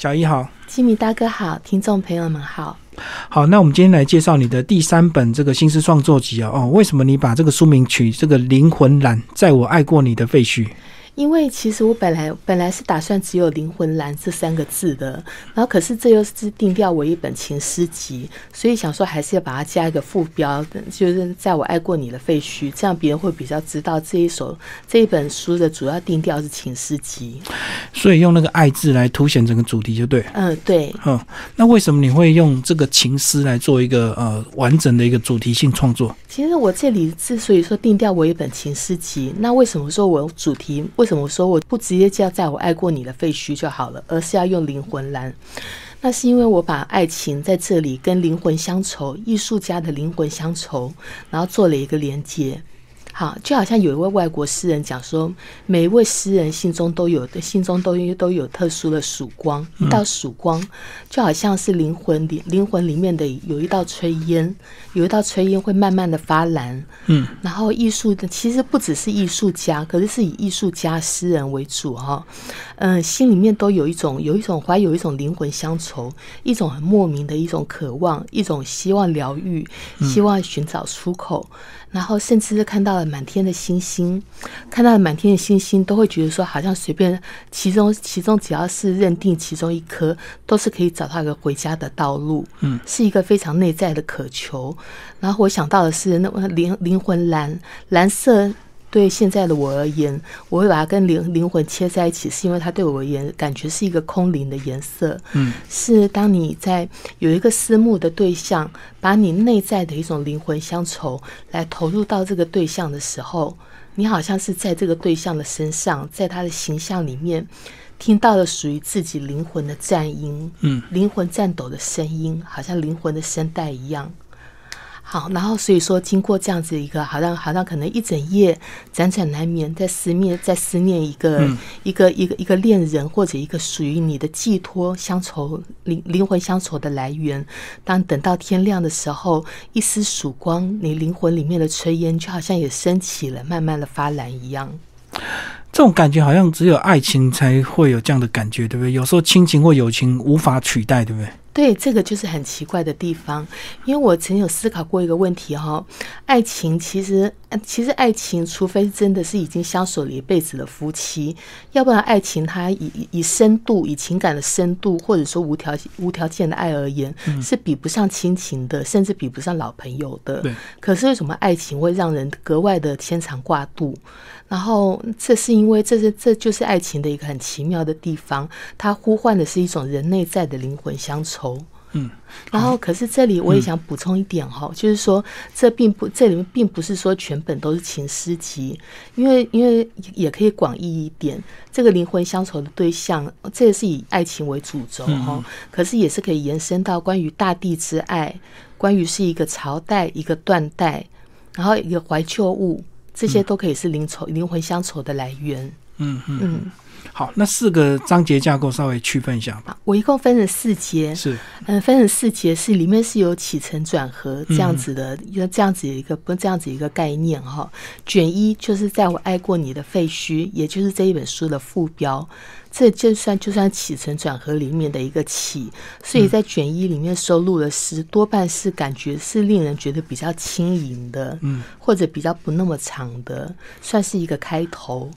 小一好，吉米大哥好，听众朋友们好。好，那我们今天来介绍你的第三本这个新诗创作集啊。哦，为什么你把这个书名取这个灵魂染，在我爱过你的废墟？因为其实我本来本来是打算只有“灵魂蓝”这三个字的，然后可是这又是定调为一本情诗集，所以想说还是要把它加一个副标，就是在我爱过你的废墟，这样别人会比较知道这一首这一本书的主要定调是情诗集。所以用那个“爱”字来凸显整个主题就对。嗯，对。嗯，那为什么你会用这个情诗来做一个呃完整的一个主题性创作？其实我这里之所以说定调为一本情诗集，那为什么说我主题为怎么说我不直接叫在我爱过你的废墟就好了，而是要用灵魂蓝？那是因为我把爱情在这里跟灵魂乡愁、艺术家的灵魂乡愁，然后做了一个连接。好，就好像有一位外国诗人讲说，每一位诗人心中都有的，心中都有都有特殊的曙光，一道曙光，就好像是灵魂里灵魂里面的有一道炊烟，有一道炊烟会慢慢的发蓝。嗯，然后艺术的其实不只是艺术家，可是是以艺术家、诗人为主哈。嗯，心里面都有一种有一种怀有一种灵魂乡愁，一种很莫名的一种渴望，一种希望疗愈，希望寻找出口。然后甚至是看到了满天的星星，看到了满天的星星，都会觉得说，好像随便其中其中只要是认定其中一颗，都是可以找到一个回家的道路。嗯，是一个非常内在的渴求。然后我想到的是，那灵灵魂蓝蓝色。对现在的我而言，我会把它跟灵灵魂切在一起，是因为它对我而言感觉是一个空灵的颜色。嗯，是当你在有一个私募的对象，把你内在的一种灵魂乡愁来投入到这个对象的时候，你好像是在这个对象的身上，在他的形象里面听到了属于自己灵魂的战音，嗯，灵魂颤抖的声音，好像灵魂的声带一样。好，然后所以说，经过这样子一个，好像好像可能一整夜辗转难眠，在思念，在思念一个一个一个一个恋人，或者一个属于你的寄托、乡愁、灵灵魂乡愁的来源。当等到天亮的时候，一丝曙光，你灵魂里面的炊烟就好像也升起了，慢慢的发蓝一样。这种感觉好像只有爱情才会有这样的感觉，对不对？有时候亲情或友情无法取代，对不对？对，这个就是很奇怪的地方，因为我曾有思考过一个问题哈，爱情其实，其实爱情，除非真的是已经相守了一辈子的夫妻，要不然爱情它以以深度、以情感的深度，或者说无条无条件的爱而言，是比不上亲情的，甚至比不上老朋友的。对。可是为什么爱情会让人格外的牵肠挂肚？然后这是因为这是这就是爱情的一个很奇妙的地方，它呼唤的是一种人内在的灵魂乡愁。嗯，然后可是这里我也想补充一点哈，就是说这并不这里面并不是说全本都是情诗集，因为因为也可以广义一点，这个灵魂乡愁的对象，这也是以爱情为主轴哈，可是也是可以延伸到关于大地之爱，关于是一个朝代一个断代，然后一个怀旧物，这些都可以是灵愁灵魂乡愁的来源。嗯嗯。好，那四个章节架构稍微区分一下吧。我一共分成四节，是嗯，分成四节是里面是有起承转合这样子的，一个这样子一个不这样子一个概念哈。卷一就是在我爱过你的废墟，也就是这一本书的副标，这就算就算起承转合里面的一个起，所以在卷一里面收录的诗多半是感觉是令人觉得比较轻盈的，嗯，或者比较不那么长的，算是一个开头。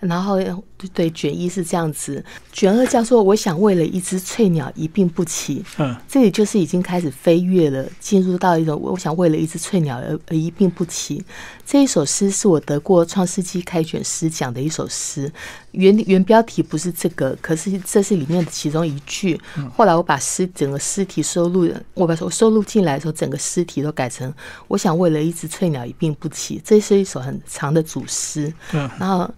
然后对对，卷一是这样子，卷二叫做我想为了一只翠鸟一病不起。嗯，这里就是已经开始飞跃了，进入到一种我想为了一只翠鸟而而一病不起。这一首诗是我得过创世纪开卷诗奖的一首诗，原原标题不是这个，可是这是里面的其中一句。后来我把诗整个诗题收录，我把我收录进来的时候，整个诗题都改成我想为了一只翠鸟一病不起。这是一首很长的主诗。嗯，然后。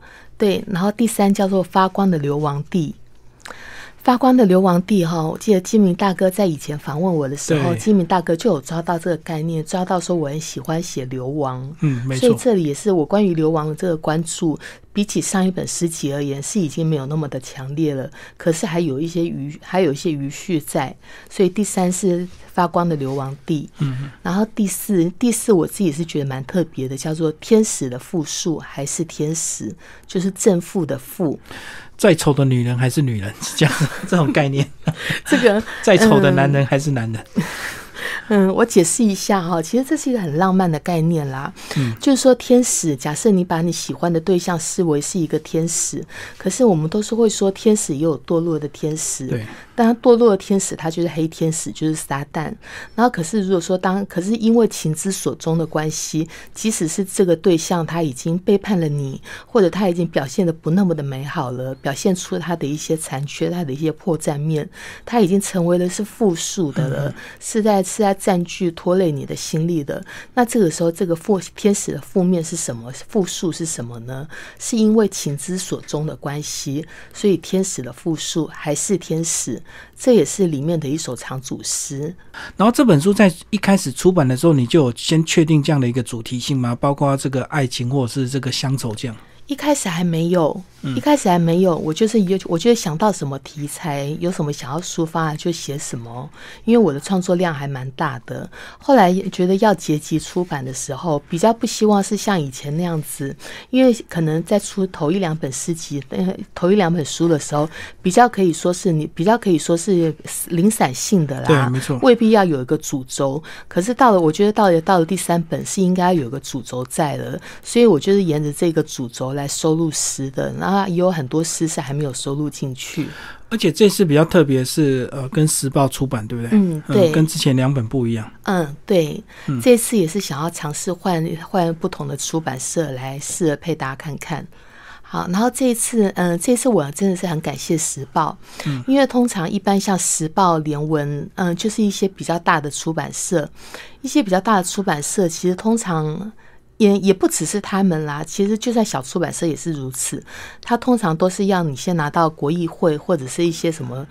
对，然后第三叫做发光的流亡地，发光的流亡地哈，我记得金明大哥在以前访问我的时候，金明大哥就有抓到这个概念，抓到说我很喜欢写流亡，嗯，没错，所以这里也是我关于流亡的这个关注，比起上一本诗集而言，是已经没有那么的强烈了，可是还有一些余，还有一些余绪在，所以第三是。发光的流亡地，嗯，然后第四，第四我自己是觉得蛮特别的，叫做天使的复数还是天使，就是正负的负，再丑的女人还是女人，是这样 这种概念。这个 再丑的男人还是男人。嗯，我解释一下哈，其实这是一个很浪漫的概念啦。嗯，就是说天使，假设你把你喜欢的对象视为是一个天使，可是我们都是会说天使也有堕落的天使。对。当堕落的天使，他就是黑天使，就是撒旦。然后，可是如果说当，可是因为情之所钟的关系，即使是这个对象他已经背叛了你，或者他已经表现的不那么的美好了，表现出他的一些残缺，他的一些破绽面，他已经成为了是负数的了，是在是在占据拖累你的心力的。那这个时候，这个负天使的负面是什么？负数是什么呢？是因为情之所钟的关系，所以天使的负数还是天使。这也是里面的一首长组诗。然后这本书在一开始出版的时候，你就有先确定这样的一个主题性吗？包括这个爱情或者是这个乡愁这样？一开始还没有，一开始还没有。我就是有，我觉得想到什么题材，有什么想要抒发就写什么。因为我的创作量还蛮大的。后来觉得要结集出版的时候，比较不希望是像以前那样子，因为可能在出头一两本诗集、头一两本书的时候，比较可以说是你比较可以说是零散性的啦，对，没错，未必要有一个主轴。可是到了，我觉得到了到了第三本是应该有一个主轴在了，所以我就是沿着这个主轴来。来收录诗的，然后也有很多诗是还没有收录进去。而且这次比较特别，是呃，跟时报出版，对不对？嗯，对，跟之前两本不一样。嗯，对，这次也是想要尝试换换不同的出版社来试着配搭看看。好，然后这一次，嗯，这次我真的是很感谢时报，嗯，因为通常一般像时报、联文，嗯，就是一些比较大的出版社，一些比较大的出版社，其实通常。也也不只是他们啦，其实就在小出版社也是如此。他通常都是要你先拿到国议会或者是一些什么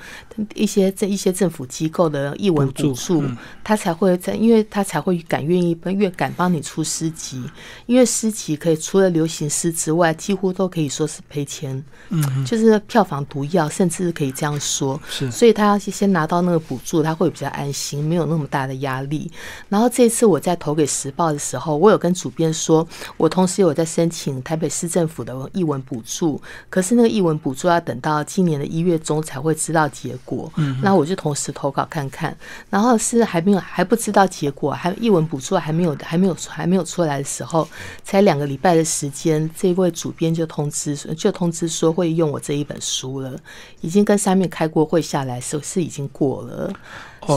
一些这一些政府机构的译文补助，他才会在，因为他才会敢愿意越敢帮你出诗集。因为诗集可以除了流行诗之外，几乎都可以说是赔钱，嗯，就是票房毒药，甚至可以这样说。是，所以他要先拿到那个补助，他会比较安心，没有那么大的压力。然后这次我在投给时报的时候，我有跟主编。说，我同时有在申请台北市政府的译文补助，可是那个译文补助要等到今年的一月中才会知道结果。嗯，那我就同时投稿看看，然后是还没有还不知道结果，还译文补助还没有还没有还没有出来的时候，才两个礼拜的时间，这位主编就通知就通知说会用我这一本书了，已经跟上面开过会下来，是是已经过了。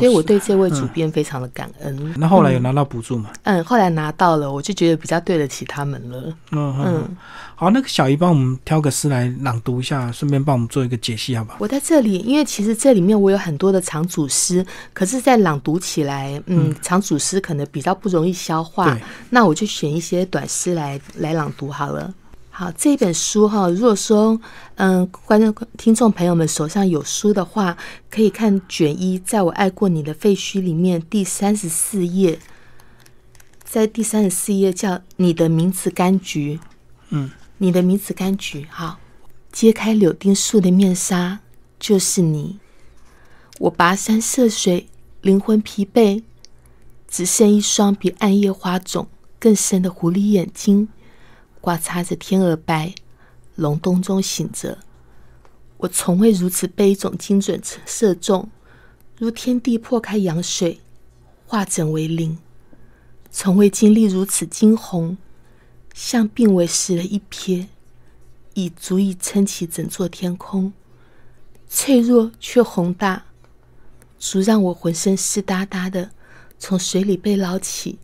所以我对这位主编非常的感恩。那后来有拿到补助吗？嗯，后来拿到了，我就觉得比较对得起他们了。嗯嗯，好，那个小姨帮我们挑个诗来朗读一下，顺便帮我们做一个解析，好不好？我在这里，因为其实这里面我有很多的长组诗，可是，在朗读起来，嗯，长组诗可能比较不容易消化。那我就选一些短诗来来朗读好了。好，这本书哈，如果说嗯，观众听众朋友们手上有书的话，可以看卷一，在我爱过你的废墟里面第三十四页，在第三十四页叫你的名字柑橘，嗯，你的名字柑橘，好，揭开柳丁树的面纱，就是你，我跋山涉水，灵魂疲惫，只剩一双比暗夜花种更深的狐狸眼睛。挂插着天鹅白，隆冬中醒着。我从未如此被一种精准射中，如天地破开羊水，化整为零。从未经历如此惊鸿，像病危时的一瞥，已足以撑起整座天空。脆弱却宏大，足让我浑身湿哒哒的，从水里被捞起，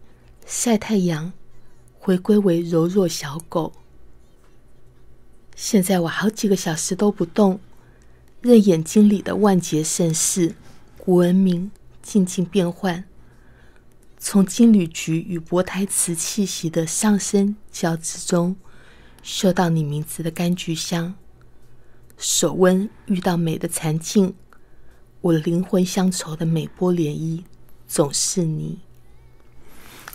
晒太阳。回归为柔弱小狗。现在我好几个小时都不动，任眼睛里的万劫盛世、古文明静静变换。从金缕菊与薄胎瓷气息的上升交织中，嗅到你名字的柑橘香。手温遇到美的残镜，我灵魂乡愁的美波涟漪，总是你。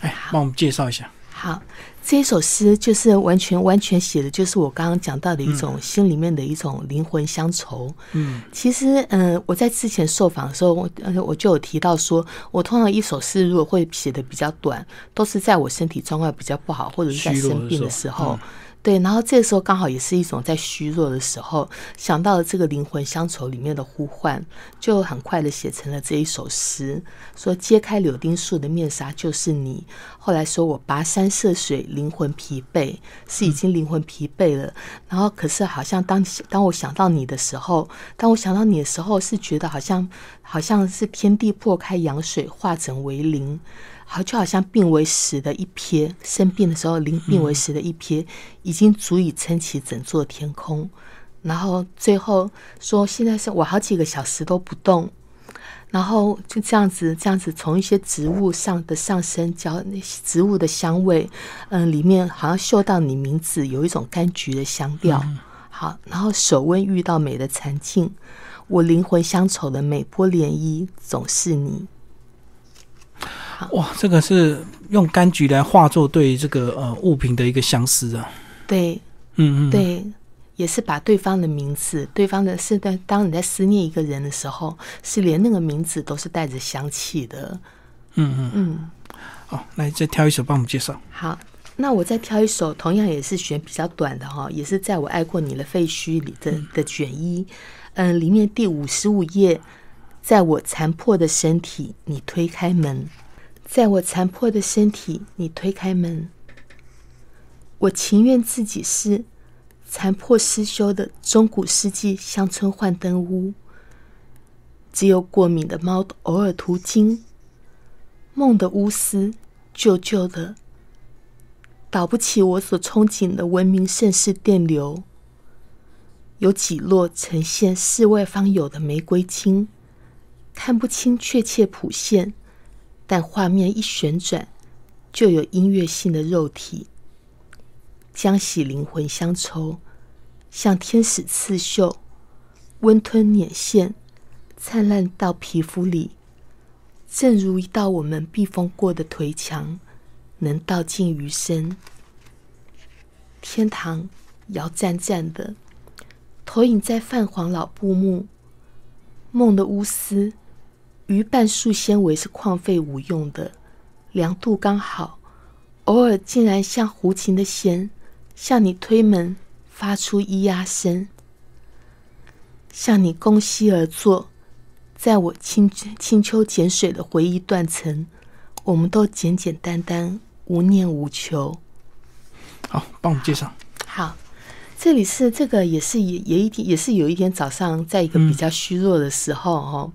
哎，帮我们介绍一下。好，这一首诗就是完全完全写的，就是我刚刚讲到的一种心里面的一种灵魂乡愁。嗯，其实，嗯，我在之前受访的时候，我我就有提到说，我通常一首诗如果会写的比较短，都是在我身体状况比较不好或者是在生病的时候。对，然后这时候刚好也是一种在虚弱的时候想到了这个灵魂乡愁里面的呼唤，就很快的写成了这一首诗，说揭开柳丁树的面纱就是你。后来说我跋山涉水，灵魂疲惫，是已经灵魂疲惫了。然后可是好像当当我想到你的时候，当我想到你的时候，是觉得好像好像是天地破开，阳水化整为零。好，就好像病为实的一瞥，生病的时候，临病为实的一瞥，已经足以撑起整座天空。然后最后说，现在是我好几个小时都不动，然后就这样子，这样子从一些植物上的上升，叫那些植物的香味，嗯，里面好像嗅到你名字，有一种柑橘的香调。好，然后手温遇到美的禅境，我灵魂乡愁的每波涟漪，总是你。哇，这个是用柑橘来化作对这个呃物品的一个相思啊。对，嗯嗯，对，也是把对方的名字，对方的是在当你在思念一个人的时候，是连那个名字都是带着香气的。嗯嗯嗯。好，来再挑一首帮我们介绍。好，那我再挑一首，同样也是选比较短的哈，也是在我爱过你的废墟里的的卷一，嗯，里面第五十五页，在我残破的身体，你推开门。在我残破的身体，你推开门。我情愿自己是残破失修的中古世纪乡村幻灯屋，只有过敏的猫偶尔途经。梦的乌丝，旧旧的，导不起我所憧憬的文明盛世电流。有几落呈现世外方有的玫瑰金，看不清确切谱线。但画面一旋转，就有音乐性的肉体，将洗灵魂乡愁，像天使刺绣，温吞捻线，灿烂到皮肤里，正如一道我们避风过的颓墙，能道尽余生。天堂摇颤颤的，投影在泛黄老布幕，梦的乌丝。鱼半束纤维是旷废无用的，凉度刚好，偶尔竟然像胡琴的弦，向你推门，发出咿呀声，向你弓膝而坐，在我清清秋碱水的回忆断层，我们都简简单单，无念无求。好，帮我们介绍。好。这里是这个，也是也也一天，也是有一天早上，在一个比较虚弱的时候，哈，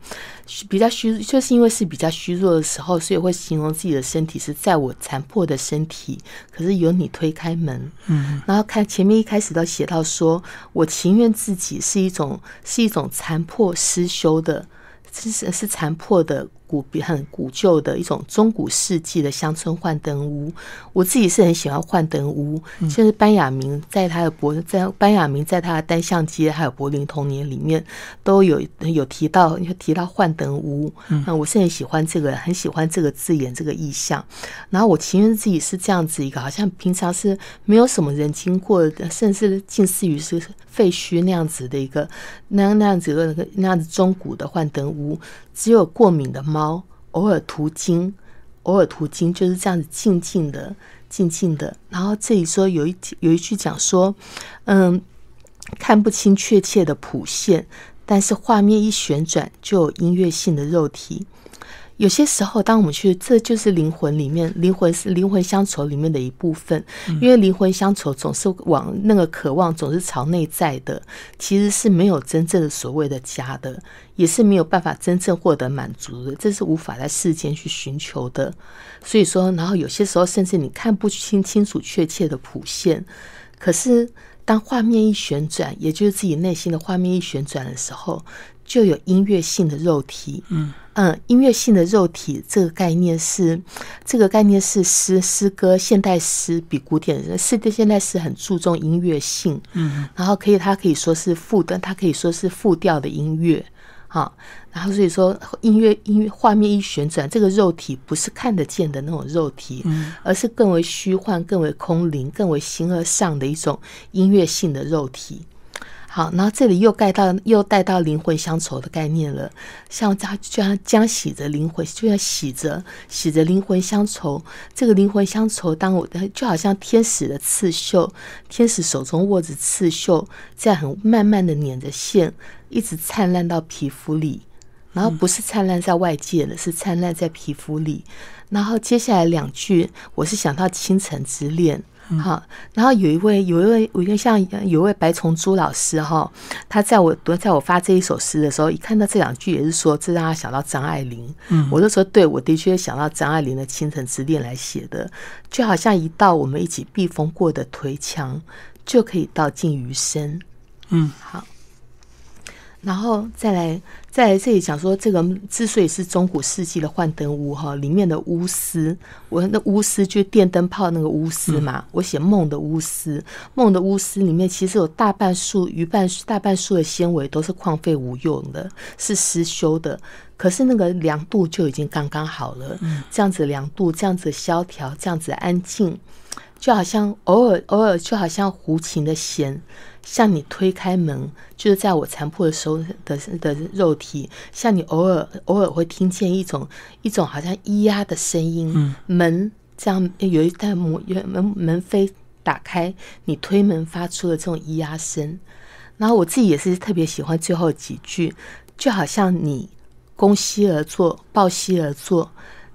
比较虚，就是因为是比较虚弱的时候，所以会形容自己的身体是在我残破的身体，可是由你推开门，嗯，然后看前面一开始都写到说，我情愿自己是一种是一种残破失修的，是是残破的。古很古旧的一种中古世纪的乡村幻灯屋，我自己是很喜欢幻灯屋。就是班雅明在他的柏在班雅明在他的单向街还有柏林童年里面都有有提到提到幻灯屋。嗯，我是很喜欢这个，很喜欢这个字眼这个意象。然后我情愿自己是这样子一个，好像平常是没有什么人经过的，甚至近似于是废墟那样子的一个那那样子的那个那样子中古的幻灯屋。只有过敏的猫偶尔途经，偶尔途经就是这样子静静的、静静的。然后这里说有一有一句讲说，嗯，看不清确切的谱线，但是画面一旋转就有音乐性的肉体。有些时候，当我们去，这就是灵魂里面，灵魂是灵魂乡愁里面的一部分。因为灵魂乡愁总是往那个渴望，总是朝内在的，其实是没有真正的所谓的家的，也是没有办法真正获得满足的，这是无法在世间去寻求的。所以说，然后有些时候，甚至你看不清清楚确切的谱线，可是当画面一旋转，也就是自己内心的画面一旋转的时候。就有音乐性的肉体，嗯。嗯，音乐性的肉体这个概念是，这个概念是诗诗歌现代诗比古典诗的现代诗很注重音乐性，嗯，然后可以它可以说是复的，它可以说是复调的音乐，好，然后所以说音乐音乐画面一旋转，这个肉体不是看得见的那种肉体，嗯，而是更为虚幻、更为空灵、更为形而上的一种音乐性的肉体。好，然后这里又带到又带到灵魂乡愁的概念了，像它就像将洗着灵魂，就像洗着洗着灵魂乡愁。这个灵魂乡愁，当我的就好像天使的刺绣，天使手中握着刺绣，在很慢慢的捻着线，一直灿烂到皮肤里。然后不是灿烂在外界了，是灿烂在皮肤里。然后接下来两句，我是想到倾城之恋，好。然后有一位有一位有一个像有一位白崇珠老师哈，他在我读在我发这一首诗的时候，一看到这两句，也是说这让他想到张爱玲。嗯，我就说对，我的确想到张爱玲的倾城之恋来写的，就好像一道我们一起避风过的颓墙，就可以道尽余生。嗯，好。然后再来，再来这里讲说，这个之所以是中古世纪的幻灯屋哈，里面的钨丝，我那钨丝就是电灯泡那个钨丝嘛。我写梦的钨丝，梦的钨丝里面其实有大半数、余半大半数的纤维都是旷废无用的，是失修的。可是那个凉度就已经刚刚好了，这样子凉度，这样子萧条，这样子安静，就好像偶尔偶尔，就好像胡琴的弦。向你推开门，就是在我残破的时候的的肉体，像你偶尔偶尔会听见一种一种好像咿呀的声音，门这样有一道门门门扉打开，你推门发出的这种咿呀声。然后我自己也是特别喜欢最后几句，就好像你弓膝而坐，抱膝而坐，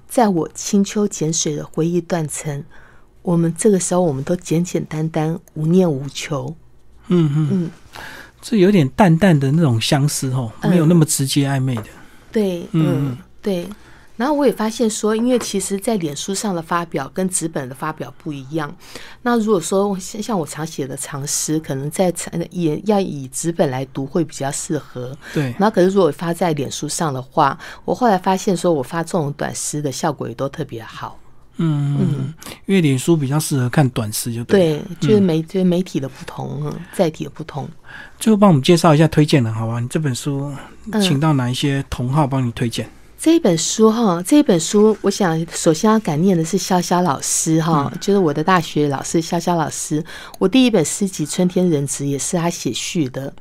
在我清秋碱水的回忆断层，我们这个时候我们都简简单单，无念无求。嗯嗯嗯，这有点淡淡的那种相思哦，没有那么直接暧昧的。对，嗯对。然后我也发现说，因为其实，在脸书上的发表跟纸本的发表不一样。那如果说像我常写的长诗，可能在也要以纸本来读会比较适合。对。然后可是如果发在脸书上的话，我后来发现说，我发这种短诗的效果也都特别好。嗯嗯，因为脸书比较适合看短视，就对，就是媒就是媒体的不同，载体的不同。最后帮我们介绍一下推荐的好吧？你这本书请到哪一些同号帮你推荐？这一本书哈，这一本书，我想首先要感念的是潇潇老师哈，就是我的大学老师潇潇老师。我第一本诗集《春天人子》也是他写序的。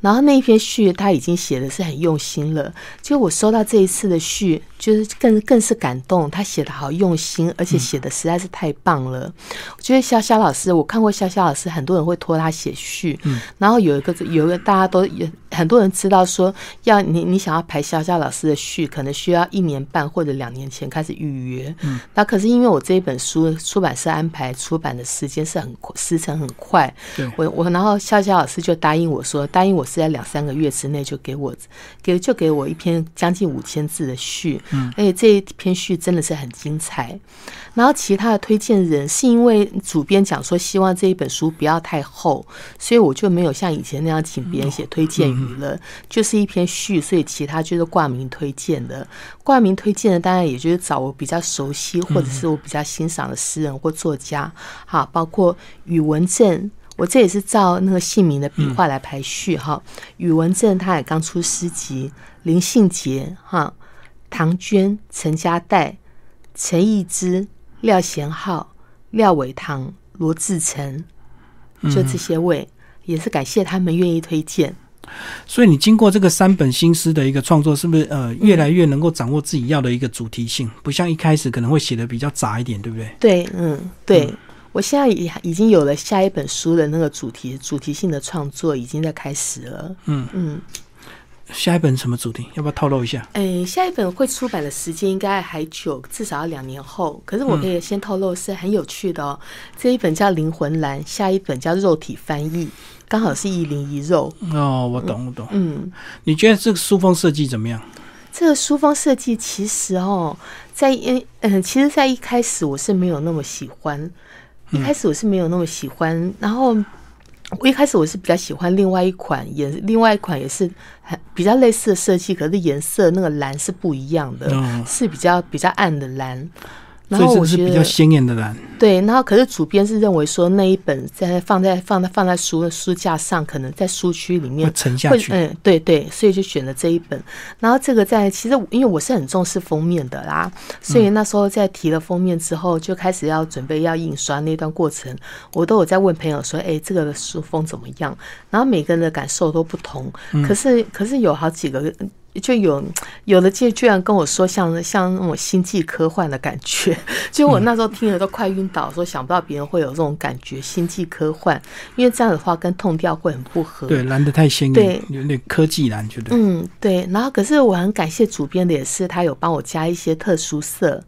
然后那一篇序他已经写的是很用心了，就我收到这一次的序，就是更更是感动。他写的好用心，而且写的实在是太棒了。我觉得潇潇老师，我看过潇潇老师，很多人会托他写序，嗯，然后有一个有一个大家都也很多人知道说，要你你想要排潇潇老师的序，可能需要一年半或者两年前开始预约，嗯，那可是因为我这一本书出版社安排出版的时间是很时程很快，对，我我然后潇潇老师就答应我说答。应我是在两三个月之内就给我给就给我一篇将近五千字的序，嗯，而且这一篇序真的是很精彩。然后其他的推荐人是因为主编讲说希望这一本书不要太厚，所以我就没有像以前那样请别人写推荐语了，就是一篇序，所以其他就是挂名推荐的。挂名推荐的当然也就是找我比较熟悉或者是我比较欣赏的诗人或作家，好，包括宇文正。我这也是照那个姓名的笔画来排序哈。宇文正他也刚出诗集，林信杰哈，唐娟、陈家代、陈义之、廖贤浩、廖伟堂、罗志成，就这些位，也是感谢他们愿意推荐。所以你经过这个三本新诗的一个创作，是不是呃越来越能够掌握自己要的一个主题性？不像一开始可能会写的比较杂一点，对不对？对，嗯，对。我现在已已经有了下一本书的那个主题，主题性的创作已经在开始了。嗯嗯，下一本什么主题？要不要透露一下？哎，下一本会出版的时间应该还久，至少要两年后。可是我可以先透露，是很有趣的哦。这一本叫《灵魂蓝》，下一本叫《肉体翻译》，刚好是一灵一肉。哦，我懂，我懂。嗯，你觉得这个书封设计怎么样？这个书封设计其实哦，在一嗯，其实，在一开始我是没有那么喜欢。一开始我是没有那么喜欢，然后我一开始我是比较喜欢另外一款颜，另外一款也是很比较类似的设计，可是颜色那个蓝是不一样的，是比较比较暗的蓝。然所以这个是比较鲜艳的蓝。对，然后可是主编是认为说那一本在放在放在放在书的书架上，可能在书区里面会沉下去。嗯，对对，所以就选了这一本。然后这个在其实因为我是很重视封面的啦，所以那时候在提了封面之后，就开始要准备要印刷那段过程，我都有在问朋友说，哎，这个书封怎么样？然后每个人的感受都不同，可是可是有好几个。就有有的就居然跟我说像像那种星际科幻的感觉，就我那时候听了都快晕倒，说想不到别人会有这种感觉，星际科幻，因为这样的话跟痛调会很不合。对，蓝的太鲜艳，对有点科技蓝，觉得。嗯，对。然后可是我很感谢主编的，也是他有帮我加一些特殊色。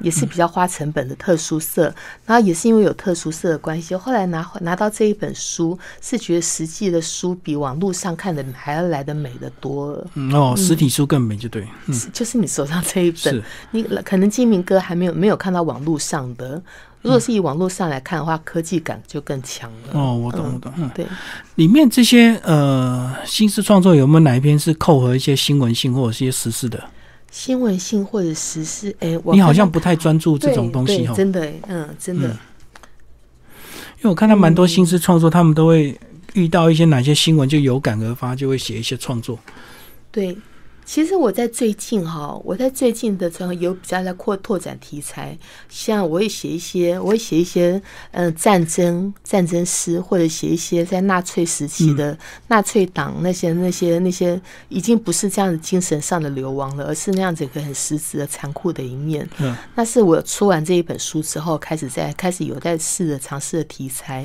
也是比较花成本的特殊色，然后也是因为有特殊色的关系，后来拿拿到这一本书，是觉得实际的书比网络上看的还要来的美的多了。嗯哦，实体书更美，就对。嗯，就是你手上这一本，你可能金明哥还没有没有看到网络上的。如果是以网络上来看的话，科技感就更强了。哦，我懂，我懂。嗯，对，里面这些呃新式创作有没有哪一篇是扣合一些新闻性或者是一些时事的？新闻性或者时事，哎，我你好像不太专注这种东西哈。对对真的，哎嗯，真的。嗯因为我看到蛮多新诗创作，他们都会遇到一些哪些新闻就有感而发，就会写一些创作。对，其实我在最近哈，我在最近的时候有比较在扩拓展题材，像我也写一些，我也写一些嗯、呃战争战争诗，或者写一些在纳粹时期的纳粹党那些那些那些已经不是这样的精神上的流亡了，而是那样子一个很实质的残酷的一面。嗯，那是我出完这一本书之后，开始在开始有在试着尝试的题材。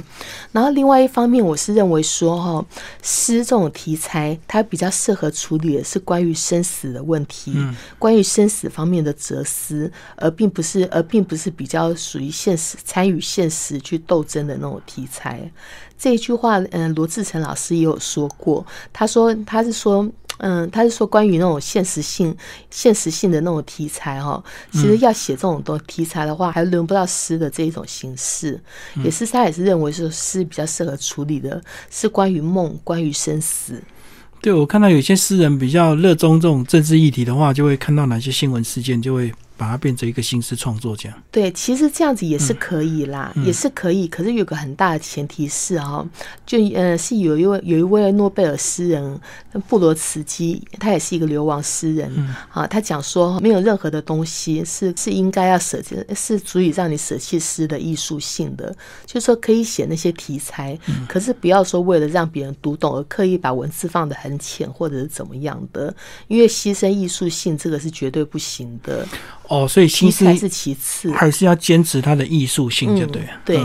然后另外一方面，我是认为说哈，诗这种题材，它比较适合处理的是关于生死的问题，嗯关于生死方面的哲思，而并不是而并不是比较属于现实参与现实去斗争的那种题材。这一句话，嗯，罗志成老师也有说过，他说他是说。嗯，他是说关于那种现实性、现实性的那种题材哈，其实要写这种东题材的话，还轮不到诗的这一种形式，也是他也是认为说诗比较适合处理的是关于梦、关于生死。对我看到有些诗人比较热衷这种政治议题的话，就会看到哪些新闻事件，就会把它变成一个新式创作奖。对，其实这样子也是可以啦，嗯也是可以。可是有个很大的前提是哈、就呃是有一位有一位诺贝尔诗人布罗茨基，他也是一个流亡诗人、嗯啊。他讲说，没有任何的东西是是应该要舍弃，是足以让你舍弃诗的艺术性的。就是说，可以写那些题材，嗯可是不要说为了让别人读懂而刻意把文字放得很浅，或者是怎么样的，因为牺牲艺术性这个是绝对不行的。哦，所以题新诗材是其次。还是要坚持它的艺术性，就对了。嗯对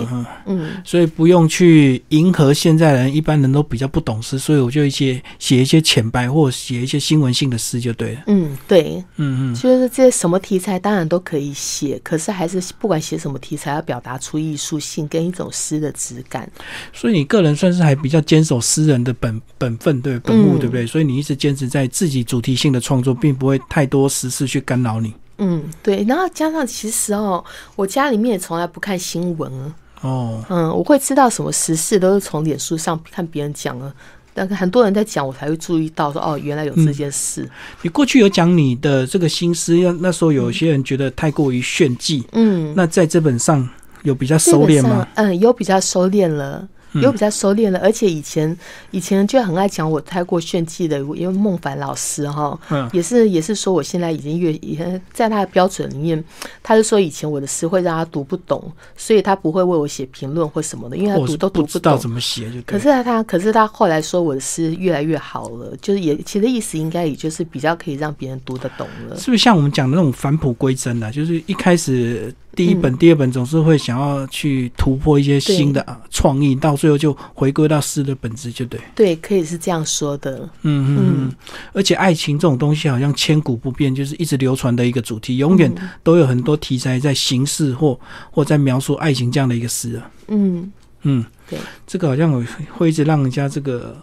嗯所以不用去迎合现在人，一般人都比较不懂诗，所以我就一些写一些浅白或写一些新闻性的诗就对了。嗯，对，嗯嗯，就是这些什么题材当然都可以写，可是还是不管写什么题材，要表达出艺术性跟一种诗的质感。所以你个人算是还比较坚守诗人的本本分，对本物，嗯对不对？所以你一直坚持在自己主题性的创作，并不会太多时事去干扰你。嗯，对，然后加上其实哦，我家里面也从来不看新闻啊，哦，嗯，我会知道什么时事都是从脸书上看别人讲了。但是很多人在讲，我才会注意到说哦，原来有这件事。你过去有讲你的这个心思，要那时候有些人觉得太过于炫技，嗯，那在这本上有比较收敛吗？嗯，有比较收敛了。嗯。有比较收敛了，而且以前以前就很爱讲我太过炫技的，因为孟凡老师哈，嗯。也是也是说我现在已经越也在他的标准里面，他就说以前我的诗会让他读不懂，所以他不会为我写评论或什么的，因为他读都读懂。不知道怎。么写，就可是他他可是他后来说我的诗越来越好了，就是也其实意思应该也就是比较可以让别人读得懂了。是不是像我们讲的那种返璞归真的、就是一开始第一本、嗯。第二本总是会想要去突破一些新的啊创意，到最后就回归到诗的本质，就对。对，可以是这样说的。嗯嗯嗯。而且爱情这种东西好像千古不变，就是一直流传的一个主题，永远都有很多题材在形式或或在描述爱情这样的一个诗啊。嗯，嗯，对，这个好像会会一直让人家这个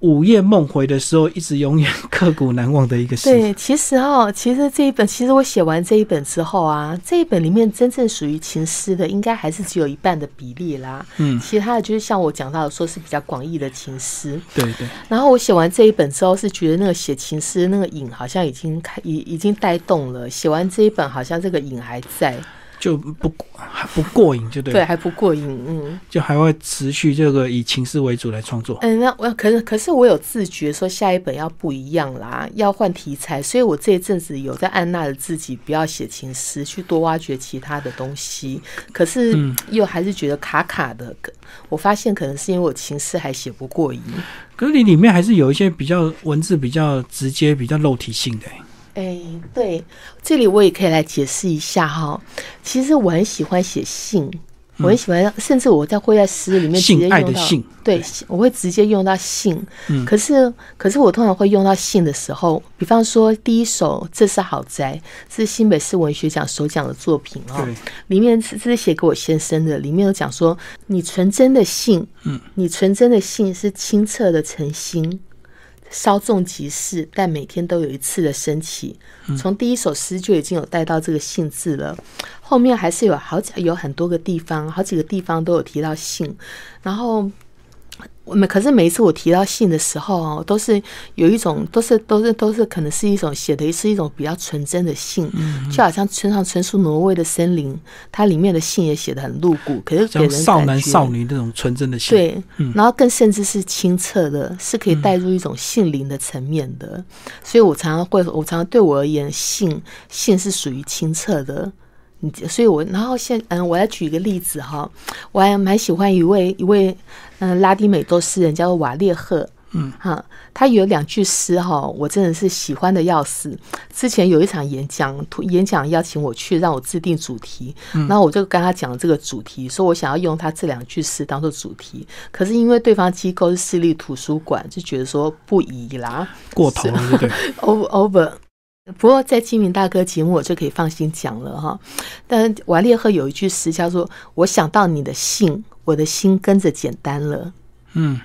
午夜梦回的时候，一直永远刻骨难忘的一个事。对，其实哦，其实这一本，其实我写完这一本之后啊，这一本里面真正属于情诗的，应该还是只有一半的比例啦。嗯，其他的就是像我讲到的，说是比较广义的情诗。对对。然后我写完这一本之后，是觉得那个写情诗那个瘾好像已经开，已已经带动了。写完这一本，好像这个瘾还在。就不还不过瘾，就对，对，还不过瘾，嗯，就还会持续这个以情诗为主来创作。嗯，那我可是可是我有自觉说下一本要不一样啦，要换题材，所以我这一阵子有在按捺着自己不要写情诗，去多挖掘其他的东西。可是又还是觉得卡卡的。我发现可能是因为我情诗还写不过瘾。可是你里面还是有一些比较文字比较直接、比较肉体性的。哎，对，这里我也可以来解释一下哈。其实我很喜欢写信，我很喜欢，甚至我在会在诗里面直接用到信。对，我会直接用到信。嗯，可是可是我通常会用到信的时候，比方说第一首《这是豪宅》是新北市文学奖首奖的作品哦，里面是这是写给我先生的，里面有讲说你纯真的信，嗯，你纯真的信是清澈的诚心。稍纵即逝，但每天都有一次的升起。从第一首诗就已经有带到这个“性”字了，后面还是有好几有很多个地方，好几个地方都有提到“性”，然后。每可是每一次我提到信的时候哦，都是有一种，都是都是都是可能是一种写的是一种比较纯真的信，就好像村上春树《挪威的森林》，它里面的信也写的很露骨，可是给人少男少女那种纯真的信，对，然后更甚至是清澈的，是可以带入一种性灵的层面的，所以我常常会，我常常对我而言，性性是属于清澈的。所以，我然后现嗯，我来举一个例子哈，我还蛮喜欢一位一位嗯拉丁美洲诗人，叫做瓦列赫，嗯哈，他有两句诗哈，我真的是喜欢的要死。之前有一场演讲，演讲邀请我去，让我制定主题，然后我就跟他讲这个主题，说我想要用他这两句诗当做主题，可是因为对方机构是私立图书馆，就觉得说不宜啦，过头了，对，over over。不过在金明大哥节目，我就可以放心讲了哈。但瓦列赫有一句诗叫做“我想到你的信，我的心跟着简单了”。嗯。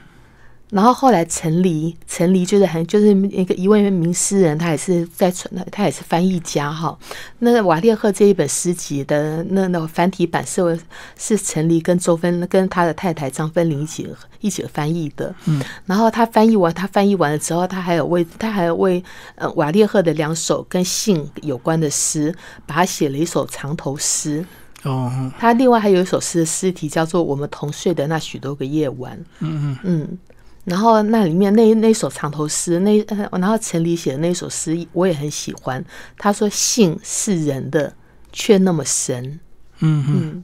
然后后来陈黎，陈黎就是很就是一个一位名诗人，他也是在传，他也是翻译家哈。那瓦列赫这一本诗集的那那繁体版是是陈黎跟周芬跟他的太太张芬玲一起一起翻译的。嗯，然后他翻译完，他翻译完了之后，他还有为他还有为呃瓦列赫的两首跟性有关的诗，把他写了一首长头诗。哦，他另外还有一首诗的诗题叫做《我们同睡的那许多个夜晚》。嗯嗯嗯。然后那里面那那首长头诗，那然后陈黎写的那首诗我也很喜欢。他说：“性是人的，却那么神。”嗯嗯，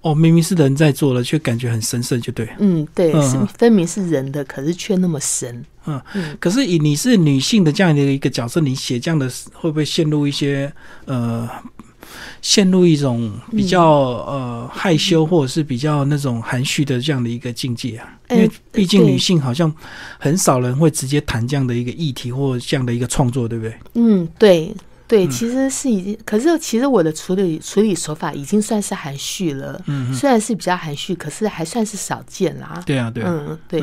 哦，明明是人在做了，却感觉很神圣，就对。嗯，对，是分明是人的，可是却那么神。嗯嗯，可是以你是女性的这样的一个角色，你写这样的会不会陷入一些呃？陷入一种比较呃害羞或者是比较那种含蓄的这样的一个境界啊，因为毕竟女性好像很少人会直接谈这样的一个议题或这样的一个创作，对不对？嗯，对对，其实是已经，可是其实我的处理处理手法已经算是含蓄了，嗯，虽然是比较含蓄，可是还算是少见啦。对啊，对，嗯，对。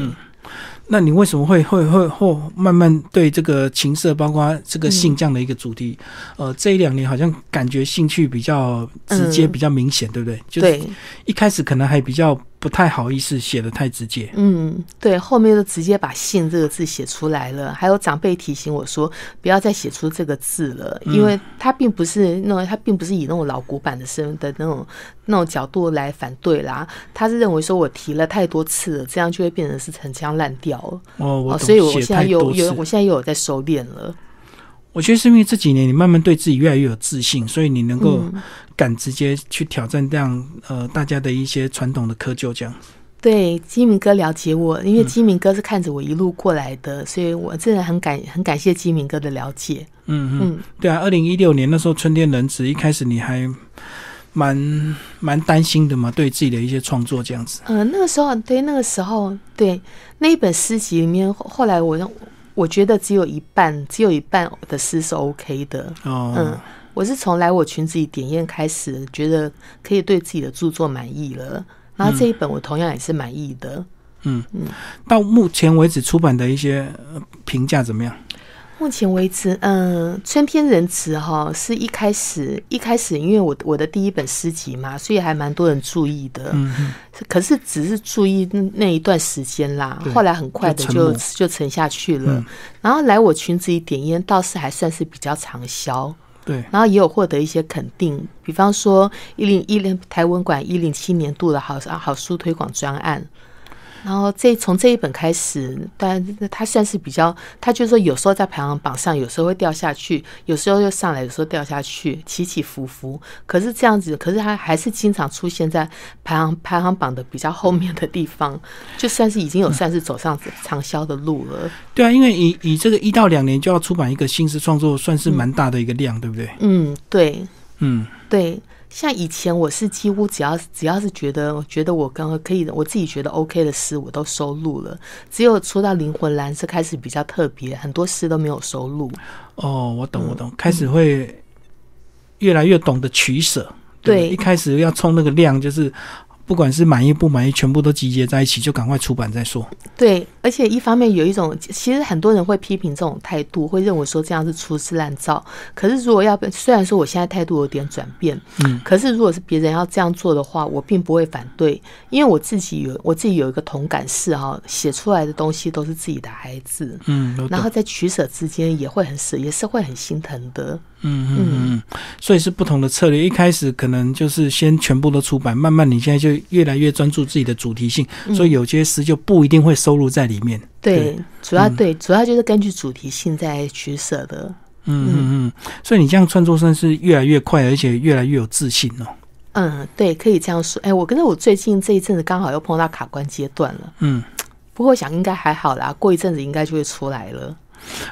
那你为什么会会会或慢慢对这个情色，包括这个性这样的一个主题，呃，这一两年好像感觉兴趣比较直接、比较明显，对不对？就是，一开始可能还比较。不太好意思写的太直接，嗯，对，后面就直接把“信”这个字写出来了。还有长辈提醒我说，不要再写出这个字了，因为他并不是那种，他并不是以那种老古板的身的那种那种角度来反对啦。他是认为说我提了太多次了，这样就会变成是陈腔滥调了。哦，我所以我现在有有，我现在又有在收敛了。我觉得是因为这几年你慢慢对自己越来越有自信，所以你能够敢直接去挑战这样呃大家的一些传统的窠臼这样。对，金明哥了解我，因为金明哥是看着我一路过来的，所以我真的很感很感谢金明哥的了解。嗯嗯，对啊，二零一六年那时候春天人子一开始你还蛮蛮担心的嘛，对自己的一些创作这样子。嗯，那个时候对那个时候对那一本诗集里面，后来我。我觉得只有一半，只有一半的诗是 OK 的。哦，嗯，我是从来我裙子里点烟开始，觉得可以对自己的著作满意了。然后这一本我同样也是满意的。嗯嗯，到目前为止出版的一些评价怎么样？目前为止，嗯，春天仁慈哈是一开始一开始，因为我我的第一本诗集嘛，所以还蛮多人注意的。嗯可是只是注意那一段时间啦，后来很快的就就沉下去了。然后来我裙子里点烟，倒是还算是比较畅销。对。然后也有获得一些肯定，比方说一零一零台文馆一零七年度的好好书推广专案。然后这从这一本开始，但他算是比较，他就是说有时候在排行榜上，有时候会掉下去，有时候又上来，有时候掉下去，起起伏伏。可是这样子，可是他还是经常出现在排行排行榜的比较后面的地方，就算是已经有算是走上畅销的路了。对啊，因为以以这个一到两年就要出版一个新诗创作，算是蛮大的一个量，对不对？嗯，对，嗯，对。像以前我是几乎只要只要是觉得觉得我刚刚可以我自己觉得 OK 的诗我都收录了，只有出到灵魂蓝色开始比较特别，很多诗都没有收录。哦，我懂我懂，开始会越来越懂得取舍。对，一开始要冲那个量就是。不管是满意不满意，全部都集结在一起，就赶快出版再说。对，而且一方面有一种，其实很多人会批评这种态度，会认为说这样是粗制滥造。可是如果要虽然说我现在态度有点转变，嗯，可是如果是别人要这样做的话，我并不会反对，因为我自己有我自己有一个同感是哈，写出来的东西都是自己的孩子，嗯，然后在取舍之间也会很舍，也是会很心疼的。嗯嗯嗯，所以是不同的策略。一开始可能就是先全部都出版，慢慢你现在就越来越专注自己的主题性，所以有些诗就不一定会收录在里面。对，主要对，主要就是根据主题性在取舍的。嗯嗯嗯，所以你这样创作算是越来越快，而且越来越有自信哦。嗯，对，可以这样说。哎，我跟着我最近这一阵子刚好又碰到卡关阶段了。嗯，不过我想应该还好啦，过一阵子应该就会出来了。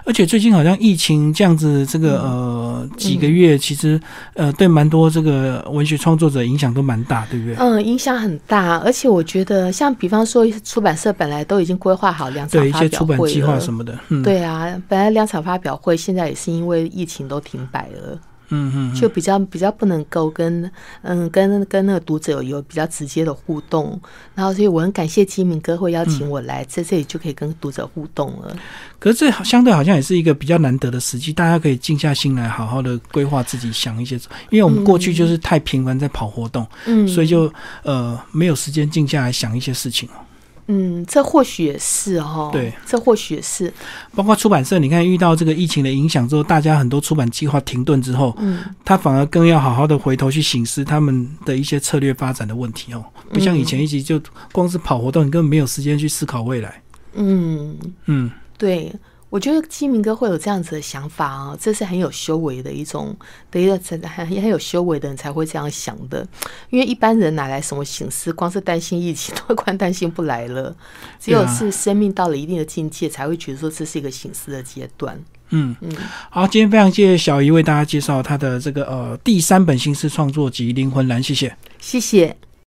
而且最近好像疫情这样子，这个呃几个月，其实呃对蛮多这个文学创作者影响都蛮大，对不对？嗯，影响很大。而且我觉得，像比方说出版社本来都已经规划好两场发表会计划什么的，对啊，本来两场发表会现在也是因为疫情都停摆了。嗯嗯，就比较比较不能够跟嗯跟跟那个读者有比较直接的互动，然后所以我很感谢金明哥会邀请我来在这里就可以跟读者互动了。可是这相对好像也是一个比较难得的时机，大家可以静下心来，好好的规划自己，想一些。因为我们过去就是太频繁在跑活动，嗯，所以就呃没有时间静下来想一些事情嗯，这或许也是哦。对，这或许是。包括出版社，你看遇到这个疫情的影响之后，大家很多出版计划停顿之后，嗯，他反而更要好好的回头去醒思他们的一些策略发展的问题哦。不像以前一直就光是跑活动，你根本没有时间去思考未来。嗯嗯，对。我觉得基民哥会有这样子的想法啊，这是很有修为的一种的一个很很很有修为的人才会这样想的，因为一般人哪来什么形式，光是担心疫情都快担心不来了，只有是生命到了一定的境界，才会觉得说这是一个形式的阶段。嗯。嗯，好，今天非常谢谢小姨为大家介绍他的这个呃第三本新诗创作集《灵魂蓝》，谢谢，谢谢。